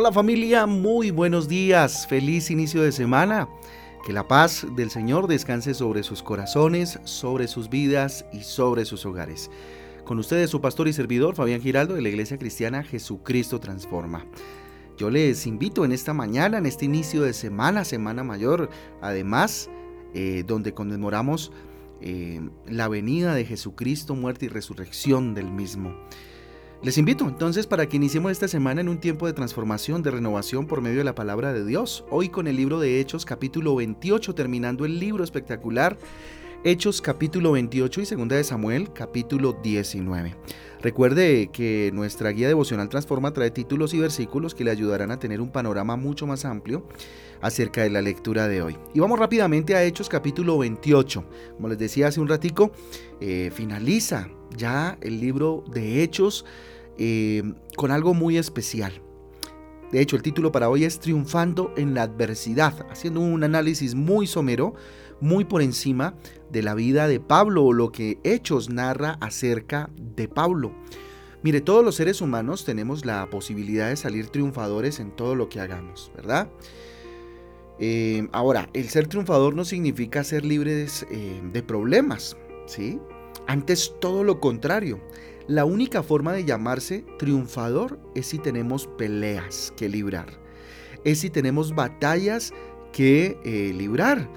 Hola familia, muy buenos días, feliz inicio de semana. Que la paz del Señor descanse sobre sus corazones, sobre sus vidas y sobre sus hogares. Con ustedes su pastor y servidor Fabián Giraldo de la Iglesia Cristiana Jesucristo Transforma. Yo les invito en esta mañana, en este inicio de semana, Semana Mayor, además, eh, donde conmemoramos eh, la venida de Jesucristo, muerte y resurrección del mismo. Les invito entonces para que iniciemos esta semana en un tiempo de transformación, de renovación por medio de la palabra de Dios. Hoy con el libro de Hechos capítulo 28, terminando el libro espectacular. Hechos capítulo 28 y segunda de Samuel capítulo 19. Recuerde que nuestra guía devocional Transforma trae títulos y versículos que le ayudarán a tener un panorama mucho más amplio acerca de la lectura de hoy. Y vamos rápidamente a Hechos capítulo 28. Como les decía hace un ratico, eh, finaliza ya el libro de Hechos eh, con algo muy especial. De hecho, el título para hoy es Triunfando en la adversidad, haciendo un análisis muy somero, muy por encima de la vida de Pablo o lo que Hechos narra acerca de Pablo. Mire, todos los seres humanos tenemos la posibilidad de salir triunfadores en todo lo que hagamos, ¿verdad? Eh, ahora, el ser triunfador no significa ser libres eh, de problemas, ¿sí? Antes todo lo contrario. La única forma de llamarse triunfador es si tenemos peleas que librar. Es si tenemos batallas que eh, librar.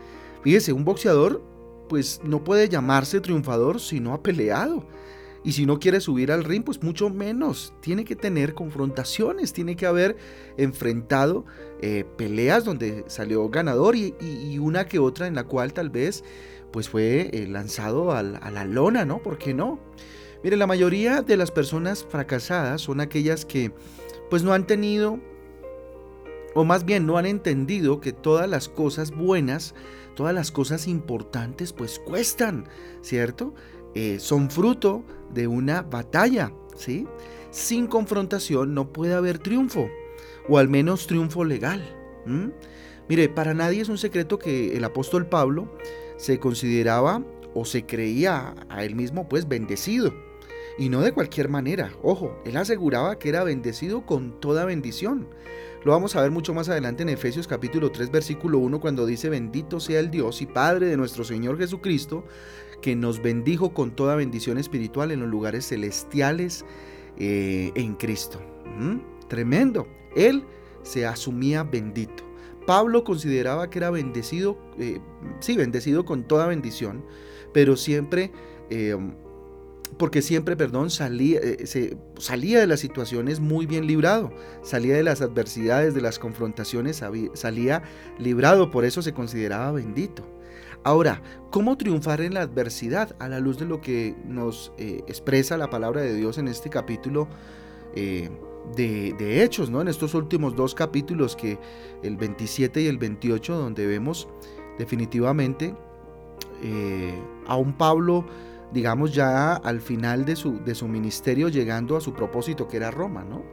Fíjese, un boxeador pues no puede llamarse triunfador si no ha peleado. Y si no quiere subir al ring, pues mucho menos. Tiene que tener confrontaciones, tiene que haber enfrentado eh, peleas donde salió ganador y, una que otra en la cual tal vez pues fue eh, lanzado a la lona, ¿no? ¿Por qué no? Mire, la mayoría de las personas fracasadas son aquellas que pues no han tenido, o más bien no han entendido que todas las cosas buenas, todas las cosas importantes pues cuestan, ¿cierto? Eh, son fruto de una batalla, ¿sí? Sin confrontación no puede haber triunfo, o al menos triunfo legal. Mire, para nadie es un secreto que el apóstol Pablo se consideraba o se creía a él mismo pues bendecido. Y no de cualquier manera, ojo, él aseguraba que era bendecido con toda bendición. Lo vamos a ver mucho más adelante en Efesios capítulo 3 versículo 1 cuando dice bendito sea el Dios y Padre de nuestro Señor Jesucristo, que nos bendijo con toda bendición espiritual en los lugares celestiales eh, en Cristo. ¿Mm? Tremendo. Él se asumía bendito. Pablo consideraba que era bendecido, eh, sí, bendecido con toda bendición, pero siempre eh, porque siempre, perdón, salía, eh, se, salía de las situaciones muy bien librado, salía de las adversidades, de las confrontaciones, salía librado, por eso se consideraba bendito. Ahora, ¿cómo triunfar en la adversidad a la luz de lo que nos expresa la palabra de Dios en este capítulo de, Hechos, ¿no? En estos últimos dos capítulos, que el 27 y el 28, donde vemos definitivamente a un Pablo digamos ya al final de su, de su ministerio llegando a su propósito que era Roma, ¿no?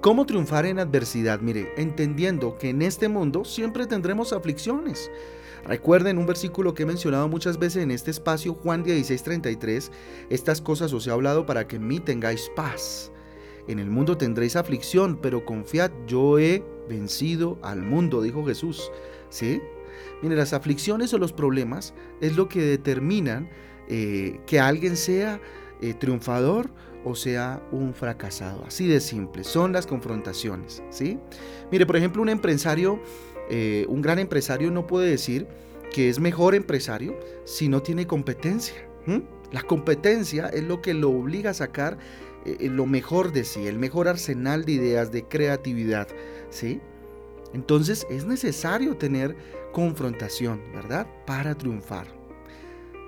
¿Cómo triunfar en adversidad? Mire, entendiendo que en este mundo siempre tendremos aflicciones. Recuerden un versículo que he mencionado muchas veces en este espacio, Juan 16:33, estas cosas os he hablado para que en mí tengáis paz. En el mundo tendréis aflicción, pero confiad, yo he vencido al mundo, dijo Jesús. ¿Sí? Mire, las aflicciones o los problemas es lo que determinan eh, que alguien sea eh, triunfador o sea un fracasado. Así de simple, son las confrontaciones. ¿sí? Mire, por ejemplo, un empresario, eh, un gran empresario no puede decir que es mejor empresario si no tiene competencia. La competencia es lo que lo obliga a sacar lo mejor de sí, el mejor arsenal de ideas, de creatividad. ¿sí? Entonces es necesario tener confrontación, ¿verdad? Para triunfar.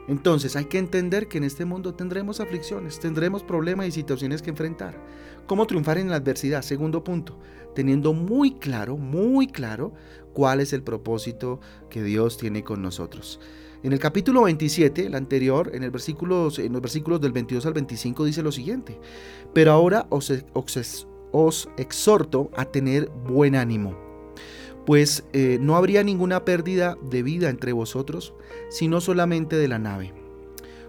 Entonces hay que entender que en este mundo tendremos aflicciones, tendremos problemas y situaciones que enfrentar. ¿Cómo triunfar en la adversidad? Segundo punto, teniendo muy claro, muy claro cuál es el propósito que Dios tiene con nosotros. En el capítulo 27, el anterior, en, el versículo, en los versículos del 22 al 25 dice lo siguiente, pero ahora os, exhorto a tener buen ánimo pues eh, no habría ninguna pérdida de vida entre vosotros, sino solamente de la nave.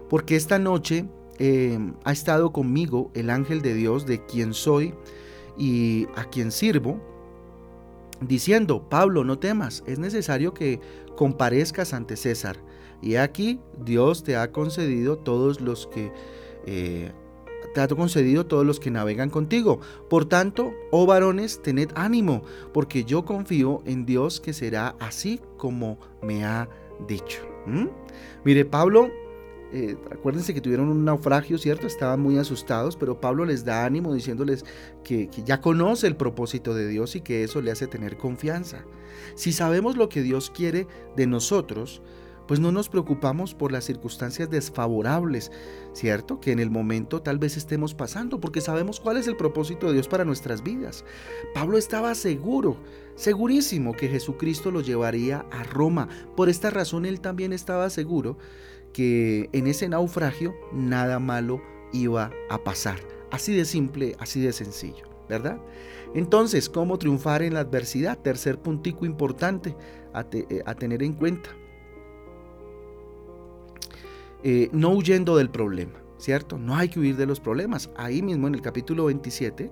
Porque esta noche eh, ha estado conmigo el ángel de Dios, de quien soy y a quien sirvo, diciendo, Pablo, no temas, es necesario que comparezcas ante César. Y aquí Dios te ha concedido todos los que... Eh, te ha concedido todos los que navegan contigo. Por tanto, oh varones, tened ánimo, porque yo confío en Dios que será así como me ha dicho. Mire, Pablo eh, acuérdense que tuvieron un naufragio, ¿cierto? Estaban muy asustados, pero Pablo les da ánimo diciéndoles que, ya conoce el propósito de Dios y que eso le hace tener confianza. Si sabemos lo que Dios quiere de nosotros, pues no nos preocupamos por las circunstancias desfavorables, ¿cierto? Que en el momento tal vez estemos pasando, porque sabemos cuál es el propósito de Dios para nuestras vidas. Pablo estaba seguro, segurísimo que Jesucristo lo llevaría a Roma. Por esta razón él también estaba seguro que en ese naufragio nada malo iba a pasar. Así de simple, así de sencillo, ¿verdad? Entonces, ¿cómo triunfar en la adversidad? Tercer puntico importante a, eh, tener en cuenta. Eh, no huyendo del problema, ¿cierto? No hay que huir de los problemas. Ahí mismo en el capítulo 27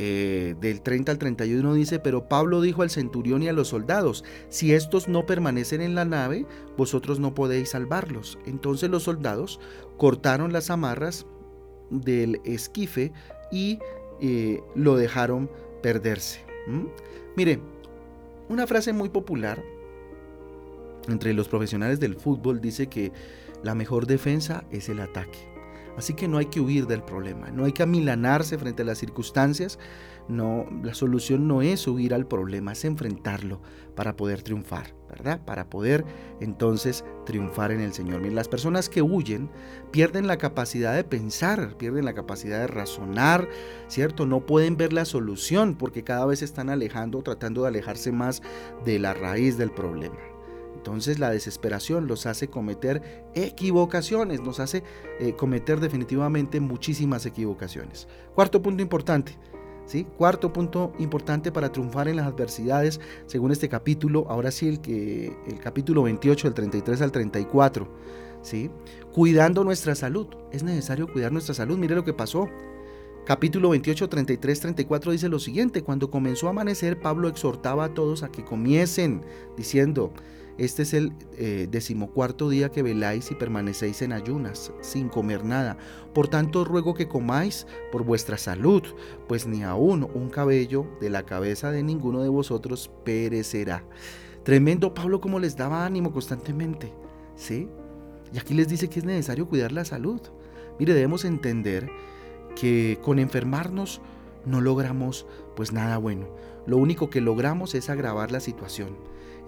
eh, del 30 al 31 dice, pero Pablo dijo al centurión y a los soldados, si estos no permanecen en la nave, vosotros no podéis salvarlos. Entonces los soldados cortaron las amarras del esquife y eh, lo dejaron perderse. Mire, una frase muy popular entre los profesionales del fútbol dice que la mejor defensa es el ataque. Así que no hay que huir del problema, no hay que amilanarse frente a las circunstancias. No, la solución no es huir al problema, es enfrentarlo para poder triunfar, ¿verdad? Para poder entonces triunfar en el Señor. las personas que huyen pierden la capacidad de pensar, pierden la capacidad de razonar, ¿cierto? No pueden ver la solución porque cada vez están alejando, tratando de alejarse más de la raíz del problema. Entonces la desesperación los hace cometer equivocaciones, nos hace eh, cometer definitivamente muchísimas equivocaciones. Cuarto punto importante, ¿sí? Cuarto punto importante para triunfar en las adversidades, según este capítulo, ahora sí el, que, el capítulo 28, del 33 al 34, ¿sí? Cuidando nuestra salud. Es necesario cuidar nuestra salud. Mire lo que pasó. Capítulo 28, 33, 34 dice lo siguiente, cuando comenzó a amanecer, Pablo exhortaba a todos a que comiesen, diciendo, este es el eh, decimocuarto día que veláis y permanecéis en ayunas, sin comer nada. Por tanto, ruego que comáis por vuestra salud, pues ni aún un cabello de la cabeza de ninguno de vosotros perecerá. Tremendo Pablo como les daba ánimo constantemente, ¿sí? Y aquí les dice que es necesario cuidar la salud. Mire, debemos entender que con enfermarnos no logramos pues nada bueno. Lo único que logramos es agravar la situación.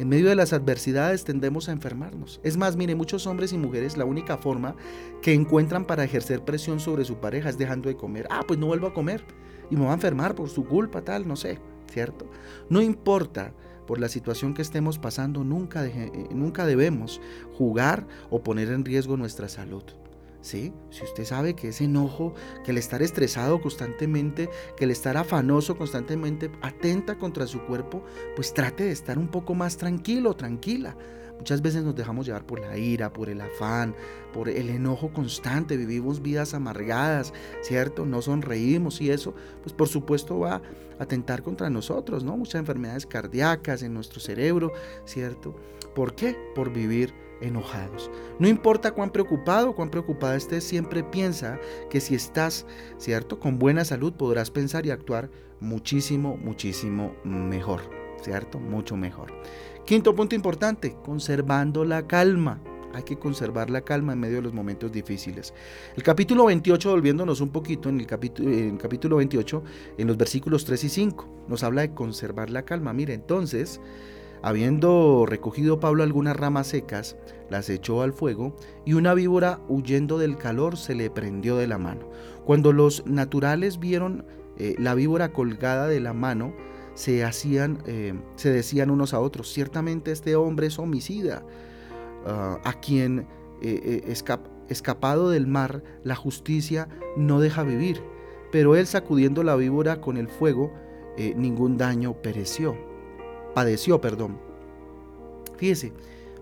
En medio de las adversidades tendemos a enfermarnos. Es más, mire, muchos hombres y mujeres la única forma que encuentran para ejercer presión sobre su pareja es dejando de comer. Ah, pues no vuelvo a comer y me va a enfermar por su culpa, tal, no sé, ¿cierto? No importa por la situación que estemos pasando, nunca, eh, nunca debemos jugar o poner en riesgo nuestra salud. Si usted sabe que ese enojo, que el estar estresado constantemente, que el estar afanoso constantemente atenta contra su cuerpo, pues trate de estar un poco más tranquilo, tranquila. Muchas veces nos dejamos llevar por la ira, por el afán, por el enojo constante, vivimos vidas amargadas, ¿cierto? No sonreímos y eso, pues por supuesto va a atentar contra nosotros, ¿no? Muchas enfermedades cardíacas en nuestro cerebro, ¿cierto? ¿Por qué? Por vivir enojados. No importa cuán preocupado o cuán preocupada estés, siempre piensa que si estás, ¿cierto? Con buena salud podrás pensar y actuar muchísimo, muchísimo mejor, ¿cierto? Mucho mejor. Quinto punto importante, conservando la calma. Hay que conservar la calma en medio de los momentos difíciles. El capítulo 28, volviéndonos un poquito en el capítulo, en el capítulo 28, en los versículos 3 y 5, nos habla de conservar la calma. Mire, entonces, Habiendo recogido Pablo algunas ramas secas, las echó al fuego y una víbora huyendo del calor se le prendió de la mano. Cuando los naturales vieron eh, la víbora colgada de la mano, se, hacían, eh, se decían unos a otros, ciertamente este hombre es homicida, ah, a quien eh, escapado del mar la justicia no deja vivir, pero él sacudiendo la víbora con el fuego, ningún daño pereció padeció, perdón. Fíjese,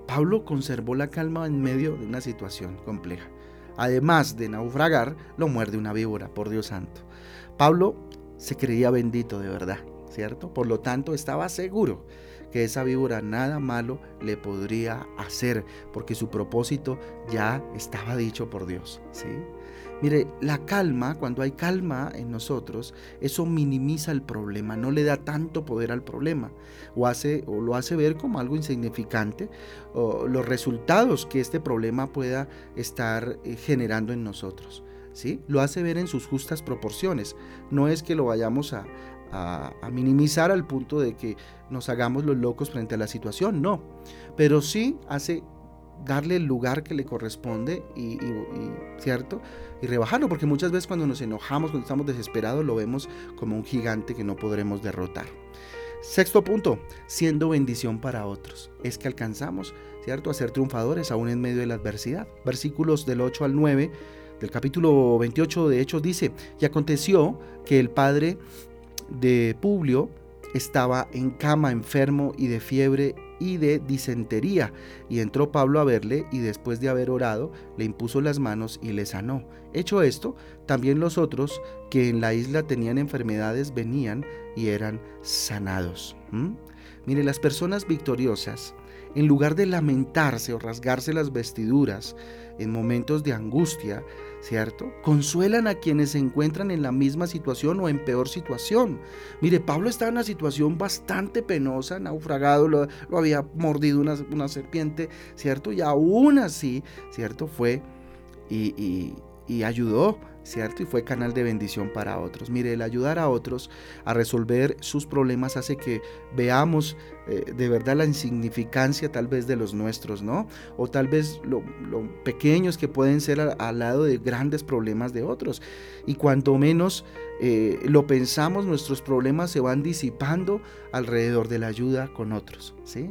Pablo conservó la calma en medio de una situación compleja. Además de naufragar, lo muerde una víbora, por Dios santo. Pablo se creía bendito de verdad, ¿cierto? Por lo tanto, estaba seguro que esa víbora nada malo le podría hacer, porque su propósito ya estaba dicho por Dios, ¿sí? Mire, la calma, cuando hay calma en nosotros, eso minimiza el problema, no le da tanto poder al problema, o, hace, o lo hace ver como algo insignificante, o los resultados que este problema pueda estar eh, generando en nosotros. ¿Sí? Lo hace ver en sus justas proporciones. No es que lo vayamos a, minimizar al punto de que nos hagamos los locos frente a la situación, no. Pero sí hace darle el lugar que le corresponde y, cierto y rebajarlo porque muchas veces cuando nos enojamos cuando estamos desesperados lo vemos como un gigante que no podremos derrotar. Sexto punto siendo bendición para otros. Es que alcanzamos cierto a ser triunfadores aún en medio de la adversidad. Versículos del 8 al 9 del capítulo 28 de Hechos dice y aconteció que el padre de Publio estaba en cama enfermo y de fiebre y de disentería. Y entró Pablo a verle y después de haber orado, le impuso las manos y le sanó. Hecho esto, también los otros que en la isla tenían enfermedades venían y eran sanados. Mire, las personas victoriosas, en lugar de lamentarse o rasgarse las vestiduras en momentos de angustia, ¿cierto? Consuelan a quienes se encuentran en la misma situación o en peor situación. Mire, Pablo estaba en una situación bastante penosa, naufragado, lo, había mordido una, una, serpiente, ¿cierto? Y aún así, ¿cierto? Fue y, y ayudó ¿cierto? Y fue canal de bendición para otros. Mire, el ayudar a otros a resolver sus problemas hace que veamos eh, de verdad la insignificancia tal vez de los nuestros, ¿no? O tal vez lo, pequeños que pueden ser al, lado de grandes problemas de otros. Y cuanto menos eh, lo pensamos, nuestros problemas se van disipando alrededor de la ayuda con otros, ¿sí?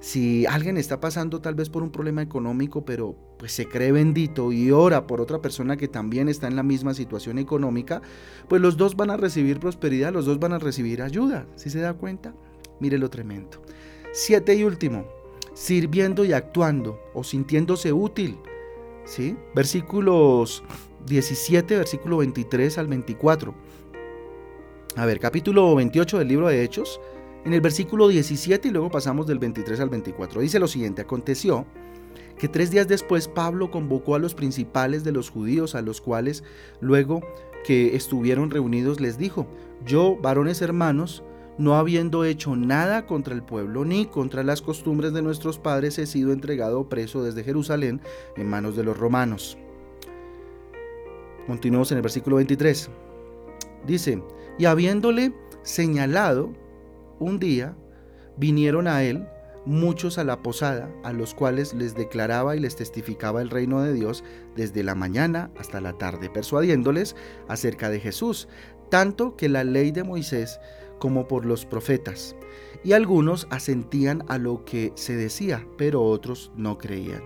Si alguien está pasando tal vez por un problema económico, pero pues se cree bendito y ora por otra persona que también está en la misma situación económica, pues los dos van a recibir prosperidad, los dos van a recibir ayuda. ¿Sí se da cuenta? Mire lo tremendo. Siete y último, sirviendo y actuando o sintiéndose útil. ¿Sí? Versículos 17, versículo 23 al 24. A ver, capítulo 28 del libro de Hechos en el versículo 17 y luego pasamos del 23 al 24. Dice lo siguiente, aconteció que tres días después Pablo convocó a los principales de los judíos, a los cuales luego que estuvieron reunidos les dijo, yo, varones hermanos, no habiendo hecho nada contra el pueblo ni contra las costumbres de nuestros padres, he sido entregado preso desde Jerusalén en manos de los romanos. Continuamos en el versículo 23. Dice, y habiéndole señalado un día vinieron a él muchos a la posada, a los cuales les declaraba y les testificaba el reino de Dios desde la mañana hasta la tarde, persuadiéndoles acerca de Jesús, tanto que la ley de Moisés como por los profetas. Y algunos asentían a lo que se decía, pero otros no creían.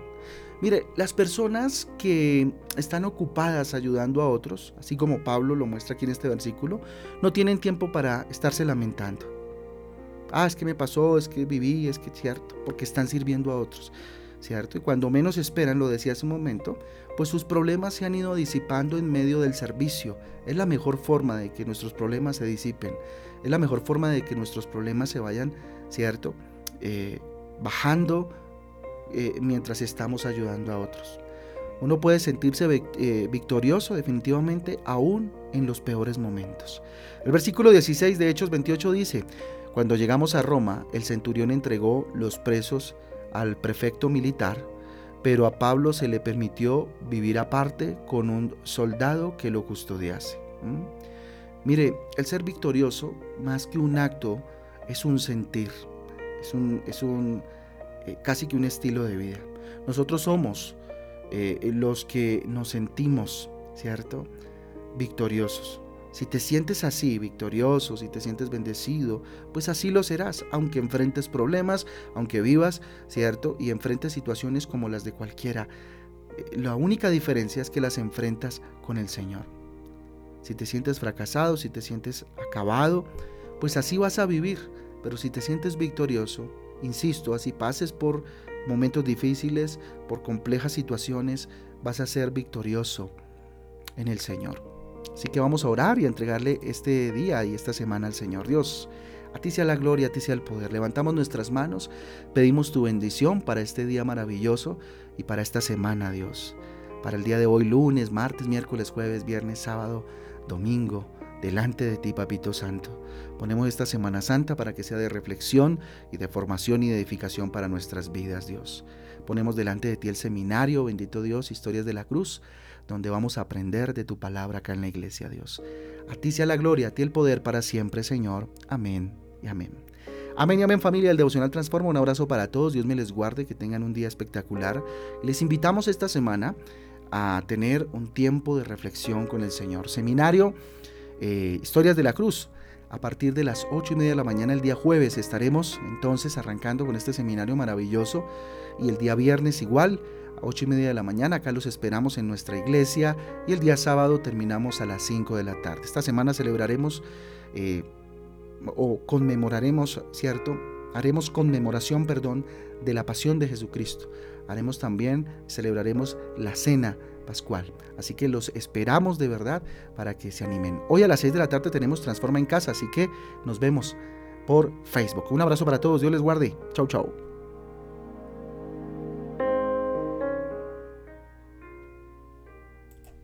Mire, las personas que están ocupadas ayudando a otros, así como Pablo lo muestra aquí en este versículo, no tienen tiempo para estarse lamentando ah, es que me pasó, es que viví, es que es cierto, porque están sirviendo a otros, ¿cierto? Y cuando menos esperan, lo decía hace un momento, pues sus problemas se han ido disipando en medio del servicio. Es la mejor forma de que nuestros problemas se disipen, es la mejor forma de que nuestros problemas se vayan, ¿cierto? Eh, bajando eh, mientras estamos ayudando a otros. Uno puede sentirse eh, victorioso definitivamente aún en los peores momentos. El versículo 16 de Hechos 28 dice, cuando llegamos a Roma, el centurión entregó los presos al prefecto militar, pero a Pablo se le permitió vivir aparte con un soldado que lo custodiase. Mire, el ser victorioso, más que un acto, es un sentir, es un, es un eh, casi que un estilo de vida. Nosotros somos eh, los que nos sentimos, ¿cierto? Victoriosos. Si te sientes así, victorioso, si te sientes bendecido, pues así lo serás, aunque enfrentes problemas, aunque vivas, ¿cierto? Y enfrentes situaciones como las de cualquiera. Eh, la única diferencia es que las enfrentas con el Señor. Si te sientes fracasado, si te sientes acabado, pues así vas a vivir. Pero si te sientes victorioso, insisto, así pases por momentos difíciles, por complejas situaciones, vas a ser victorioso en el Señor. Así que vamos a orar y a entregarle este día y esta semana al Señor Dios. A ti sea la gloria, a ti sea el poder. Levantamos nuestras manos, pedimos tu bendición para este día maravilloso y para esta semana, Dios. Para el día de hoy, lunes, martes, miércoles, jueves, viernes, sábado, domingo, delante de ti, Papito Santo. Ponemos esta Semana Santa para que sea de reflexión y de formación y de edificación para nuestras vidas, Dios. Ponemos delante de ti el seminario, bendito Dios, Historias de la Cruz, donde vamos a aprender de tu palabra acá en la iglesia, Dios. A ti sea la gloria, a ti el poder para siempre, Señor. Amén amén. Amén y amén familia del Devocional Transforma. Un abrazo para todos. Dios me les guarde, que tengan un día espectacular. Les invitamos esta semana a tener un tiempo de reflexión con el Señor. Seminario eh, Historias de la Cruz. A partir de las 8 y media de la mañana el día jueves estaremos entonces arrancando con este seminario maravilloso. Y el día viernes igual, a 8 y media de la mañana. Acá los esperamos en nuestra iglesia. Y el día sábado terminamos a las 5 de la tarde. Esta semana celebraremos... Eh, o conmemoraremos, ¿cierto? Haremos conmemoración, perdón, de la pasión de Jesucristo. Haremos también, celebraremos la cena pascual. Así que los esperamos de verdad para que se animen. Hoy a las 6 de la tarde tenemos Transforma en Casa, así que nos vemos por Facebook. Un abrazo para todos, Dios les guarde. Chau, chau.